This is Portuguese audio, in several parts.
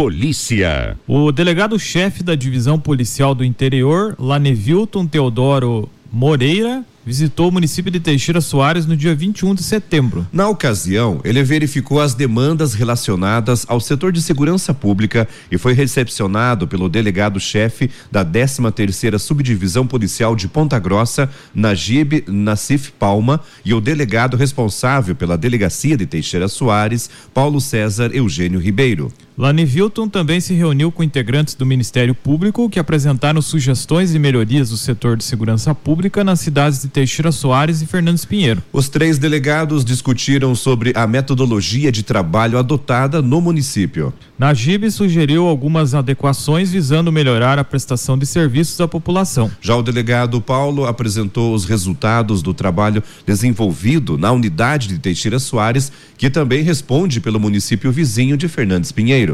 Polícia. O delegado-chefe da Divisão Policial do Interior, Lanevilton Teodoro Moreira, visitou o município de Teixeira Soares no dia 21 de setembro. Na ocasião, ele verificou as demandas relacionadas ao setor de segurança pública e foi recepcionado pelo delegado-chefe da 13ª Subdivisão Policial de Ponta Grossa, Najib Nassif Palma, e o delegado responsável pela delegacia de Teixeira Soares, Paulo César Eugênio Ribeiro. Lani Vilton também se reuniu com integrantes do Ministério Público que apresentaram sugestões e melhorias do setor de segurança pública nas cidades de Teixeira Soares e Fernandes Pinheiro. Os três delegados discutiram sobre a metodologia de trabalho adotada no município. Najib sugeriu algumas adequações visando melhorar a prestação de serviços à população. Já o delegado Paulo apresentou os resultados do trabalho desenvolvido na unidade de Teixeira Soares, que também responde pelo município vizinho de Fernandes Pinheiro.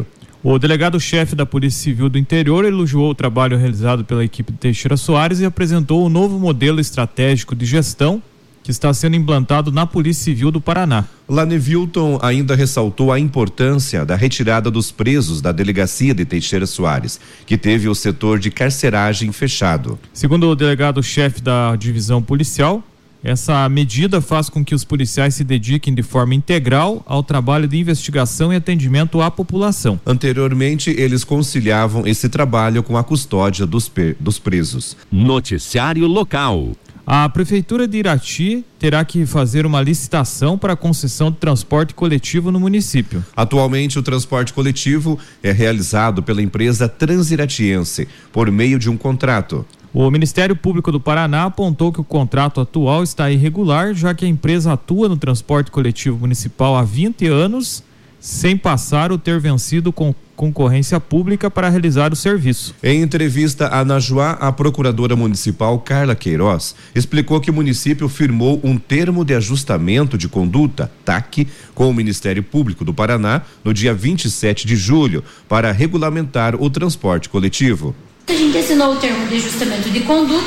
O delegado-chefe da Polícia Civil do Interior elogiou o trabalho realizado pela equipe de Teixeira Soares e apresentou o novo modelo estratégico de gestão que está sendo implantado na Polícia Civil do Paraná. Lanevilton ainda ressaltou a importância da retirada dos presos da delegacia de Teixeira Soares, que teve o setor de carceragem fechado. Segundo o delegado-chefe da divisão policial, essa medida faz com que os policiais se dediquem de forma integral ao trabalho de investigação e atendimento à população. Anteriormente, eles conciliavam esse trabalho com a custódia dos, dos presos. Noticiário local. A Prefeitura de Irati terá que fazer uma licitação para a concessão de transporte coletivo no município. Atualmente, o transporte coletivo é realizado pela empresa Transiratiense, por meio de um contrato. O Ministério Público do Paraná apontou que o contrato atual está irregular, já que a empresa atua no transporte coletivo municipal há 20 anos, sem passar ou ter vencido com concorrência pública para realizar o serviço. Em entrevista à Najuá, a procuradora municipal Carla Queiroz explicou que o município firmou um termo de ajustamento de conduta, TAC, com o Ministério Público do Paraná no dia 27 de julho, para regulamentar o transporte coletivo. A gente assinou o termo de ajustamento de conduta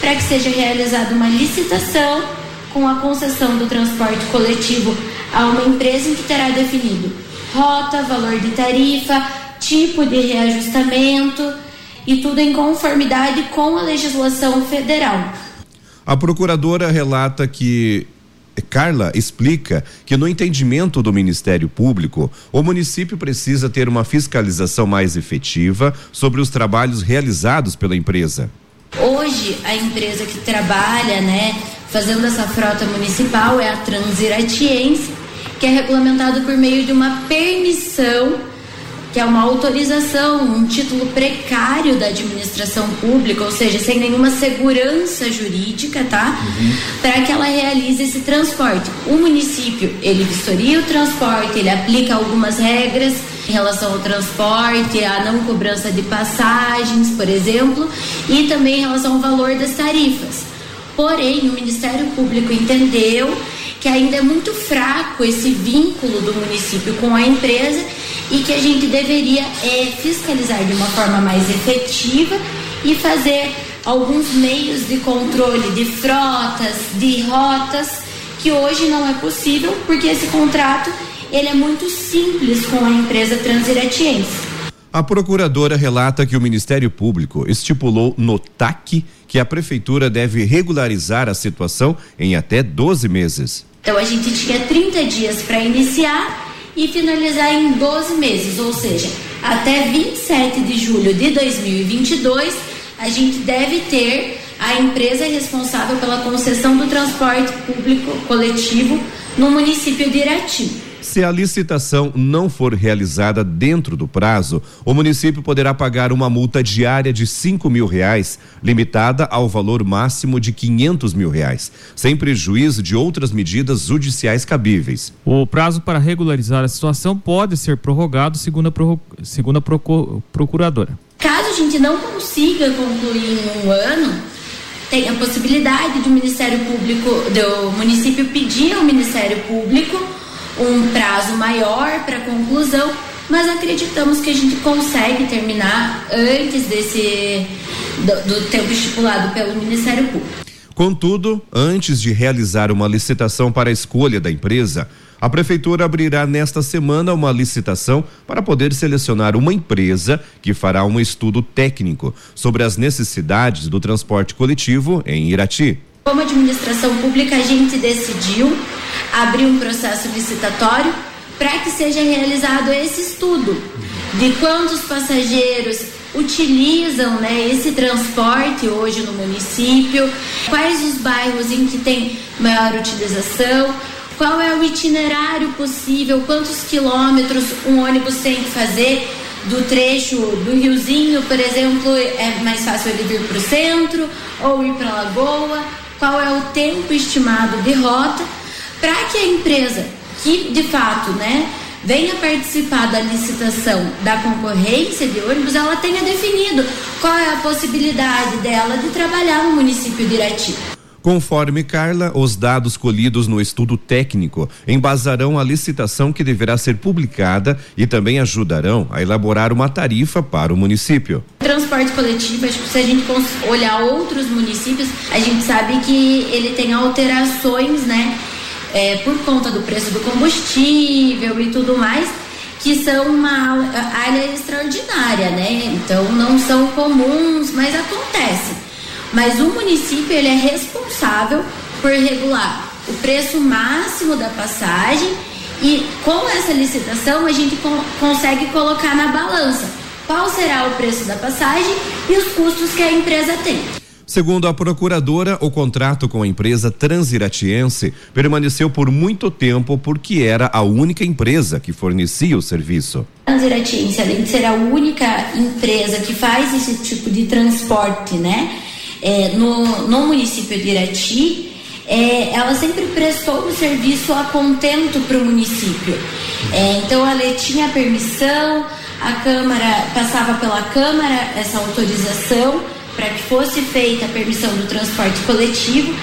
para que seja realizada uma licitação com a concessão do transporte coletivo a uma empresa em que terá definido rota, valor de tarifa, tipo de reajustamento e tudo em conformidade com a legislação federal. A procuradora relata que Carla explica que, no entendimento do Ministério Público, o município precisa ter uma fiscalização mais efetiva sobre os trabalhos realizados pela empresa. Hoje, a empresa que trabalha, né, fazendo essa frota municipal é a Transiratiense, que é regulamentado por meio de uma permissão que é uma autorização, um título precário da administração pública, ou seja, sem nenhuma segurança jurídica, tá? Uhum. Para que ela realize esse transporte. O município, ele vistoria o transporte, ele aplica algumas regras em relação ao transporte, a não cobrança de passagens, por exemplo, e também em relação ao valor das tarifas. Porém, o Ministério Público entendeu que ainda é muito fraco esse vínculo do município com a empresa e que a gente deveria é, fiscalizar de uma forma mais efetiva e fazer alguns meios de controle de frotas, de rotas, que hoje não é possível porque esse contrato ele é muito simples com a empresa Transiratiense. A procuradora relata que o Ministério Público estipulou no TAC que a prefeitura deve regularizar a situação em até 12 meses. Então a gente tinha 30 dias para iniciar e finalizar em 12 meses, ou seja, até 27 de julho de 2022, a gente deve ter a empresa responsável pela concessão do transporte público coletivo no município de Irati. Se a licitação não for realizada dentro do prazo, o município poderá pagar uma multa diária de cinco mil reais, limitada ao valor máximo de quinhentos mil reais, sem prejuízo de outras medidas judiciais cabíveis. O prazo para regularizar a situação pode ser prorrogado, segundo a, pro, segundo a procuradora. Caso a gente não consiga concluir em um ano, tem a possibilidade do Ministério Público, do município pedir ao Ministério Público um prazo maior para conclusão, mas acreditamos que a gente consegue terminar antes desse do, do tempo estipulado pelo Ministério Público. Contudo, antes de realizar uma licitação para a escolha da empresa, a prefeitura abrirá nesta semana uma licitação para poder selecionar uma empresa que fará um estudo técnico sobre as necessidades do transporte coletivo em Irati. Como administração pública, a gente decidiu abrir um processo licitatório para que seja realizado esse estudo de quantos passageiros utilizam né, esse transporte hoje no município, quais os bairros em que tem maior utilização, qual é o itinerário possível, quantos quilômetros um ônibus tem que fazer do trecho do riozinho, por exemplo, é mais fácil ele vir para o centro ou ir para a lagoa, qual é o tempo estimado de rota, para que a empresa que de fato, né, venha participar da licitação da concorrência de ônibus, ela tenha definido qual é a possibilidade dela de trabalhar no município de Irati. Conforme Carla, os dados colhidos no estudo técnico embasarão a licitação que deverá ser publicada e também ajudarão a elaborar uma tarifa para o município. Transporte coletivo, acho que se a gente olhar outros municípios, a gente sabe que ele tem alterações, né? É, por conta do preço do combustível e tudo mais, que são uma área extraordinária, né? Então não são comuns, mas acontece. Mas o município ele é responsável por regular o preço máximo da passagem e com essa licitação a gente consegue colocar na balança qual será o preço da passagem e os custos que a empresa tem. Segundo a procuradora, o contrato com a empresa Transiratiense permaneceu por muito tempo porque era a única empresa que fornecia o serviço. Transiratiense, além de ser a única empresa que faz esse tipo de transporte, né, é, no, no município de Irati, é, ela sempre prestou o serviço a contento para o município. É, então ela tinha permissão, a Câmara passava pela Câmara essa autorização para que fosse feita a permissão do transporte coletivo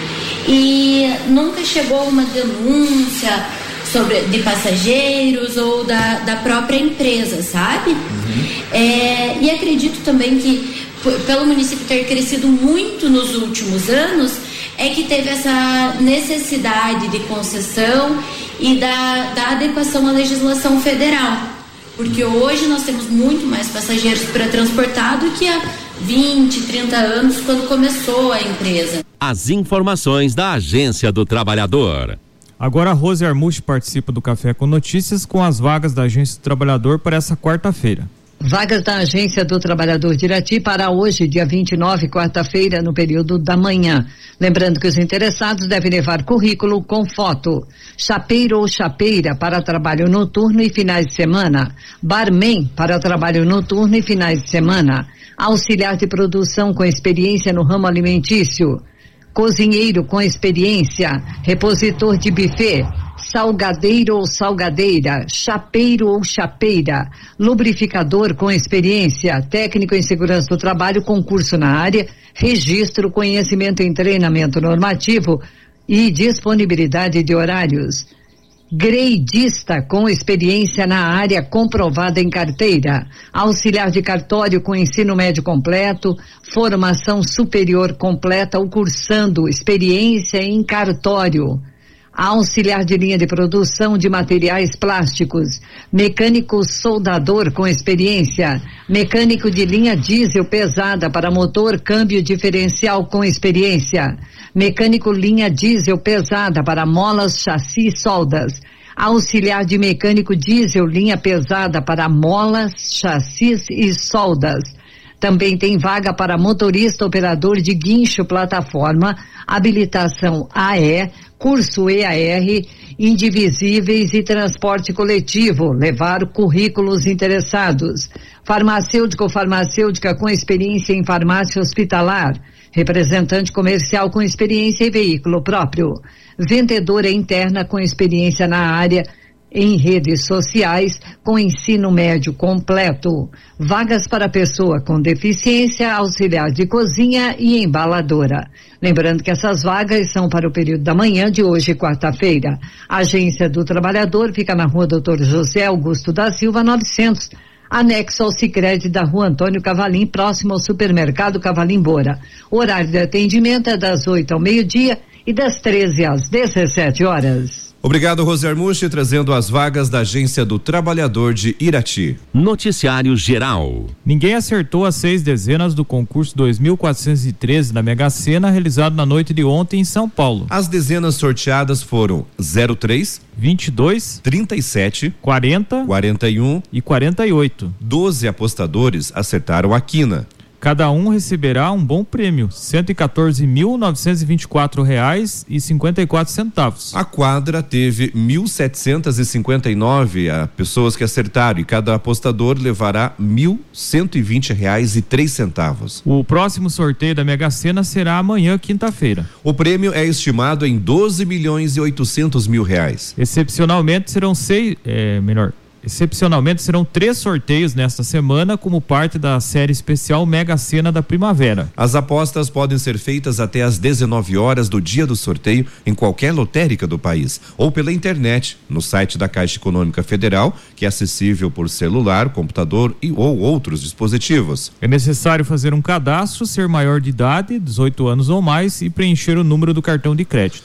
e nunca chegou uma denúncia sobre de passageiros ou da, da própria empresa, sabe? Uhum. É, e acredito também que pelo município ter crescido muito nos últimos anos, é que teve essa necessidade de concessão e da, da adequação à legislação federal. Porque hoje nós temos muito mais passageiros para transportar do que há 20, 30 anos quando começou a empresa. As informações da Agência do Trabalhador. Agora a Rose Armuche participa do Café com Notícias com as vagas da Agência do Trabalhador para essa quarta-feira. Vagas da Agência do Trabalhador de Irati para hoje, dia 29, quarta-feira, no período da manhã. Lembrando que os interessados devem levar currículo com foto. Chapeiro ou chapeira para trabalho noturno e finais de semana. Barman para trabalho noturno e finais de semana. Auxiliar de produção com experiência no ramo alimentício. Cozinheiro com experiência. Repositor de buffet salgadeiro ou salgadeira, chapeiro ou chapeira, lubrificador com experiência, técnico em segurança do trabalho, concurso na área, registro, conhecimento em treinamento normativo e disponibilidade de horários. Greidista com experiência na área comprovada em carteira, auxiliar de cartório com ensino médio completo, formação superior completa ou cursando experiência em cartório auxiliar de linha de produção de materiais plásticos, mecânico soldador com experiência, mecânico de linha diesel pesada para motor câmbio diferencial com experiência, mecânico linha diesel pesada para molas, chassi e soldas, auxiliar de mecânico diesel linha pesada para molas, chassis e soldas. Também tem vaga para motorista operador de guincho plataforma, habilitação AE, curso EAR, indivisíveis e transporte coletivo, levar currículos interessados. Farmacêutico farmacêutica com experiência em farmácia hospitalar. Representante comercial com experiência em veículo próprio. Vendedora interna com experiência na área em redes sociais com ensino médio completo. Vagas para pessoa com deficiência, auxiliar de cozinha e embaladora. Lembrando que essas vagas são para o período da manhã de hoje, quarta-feira. A Agência do Trabalhador fica na rua Doutor José Augusto da Silva 900 anexo ao Sicredi da Rua Antônio Cavalim, próximo ao supermercado Cavalim Bora. O horário de atendimento é das 8 ao meio-dia e das 13 às 17 horas. Obrigado, Rose Armuche, trazendo as vagas da Agência do Trabalhador de Irati. Noticiário Geral. Ninguém acertou as seis dezenas do concurso 2413 da Mega Sena, realizado na noite de ontem em São Paulo. As dezenas sorteadas foram 03, 22, 37, 40, 41 e 48. Doze apostadores acertaram a quina. Cada um receberá um bom prêmio, 114.924 reais e 54 centavos. A quadra teve 1.759 pessoas que acertaram e cada apostador levará 1.120 reais e três centavos. O próximo sorteio da Mega Sena será amanhã, quinta-feira. O prêmio é estimado em 12 milhões e 800 mil reais. Excepcionalmente serão seis, é, melhor, Excepcionalmente serão três sorteios nesta semana, como parte da série especial Mega Sena da Primavera. As apostas podem ser feitas até às 19 horas do dia do sorteio em qualquer lotérica do país ou pela internet no site da Caixa Econômica Federal, que é acessível por celular, computador e ou outros dispositivos. É necessário fazer um cadastro, ser maior de idade, 18 anos ou mais e preencher o número do cartão de crédito.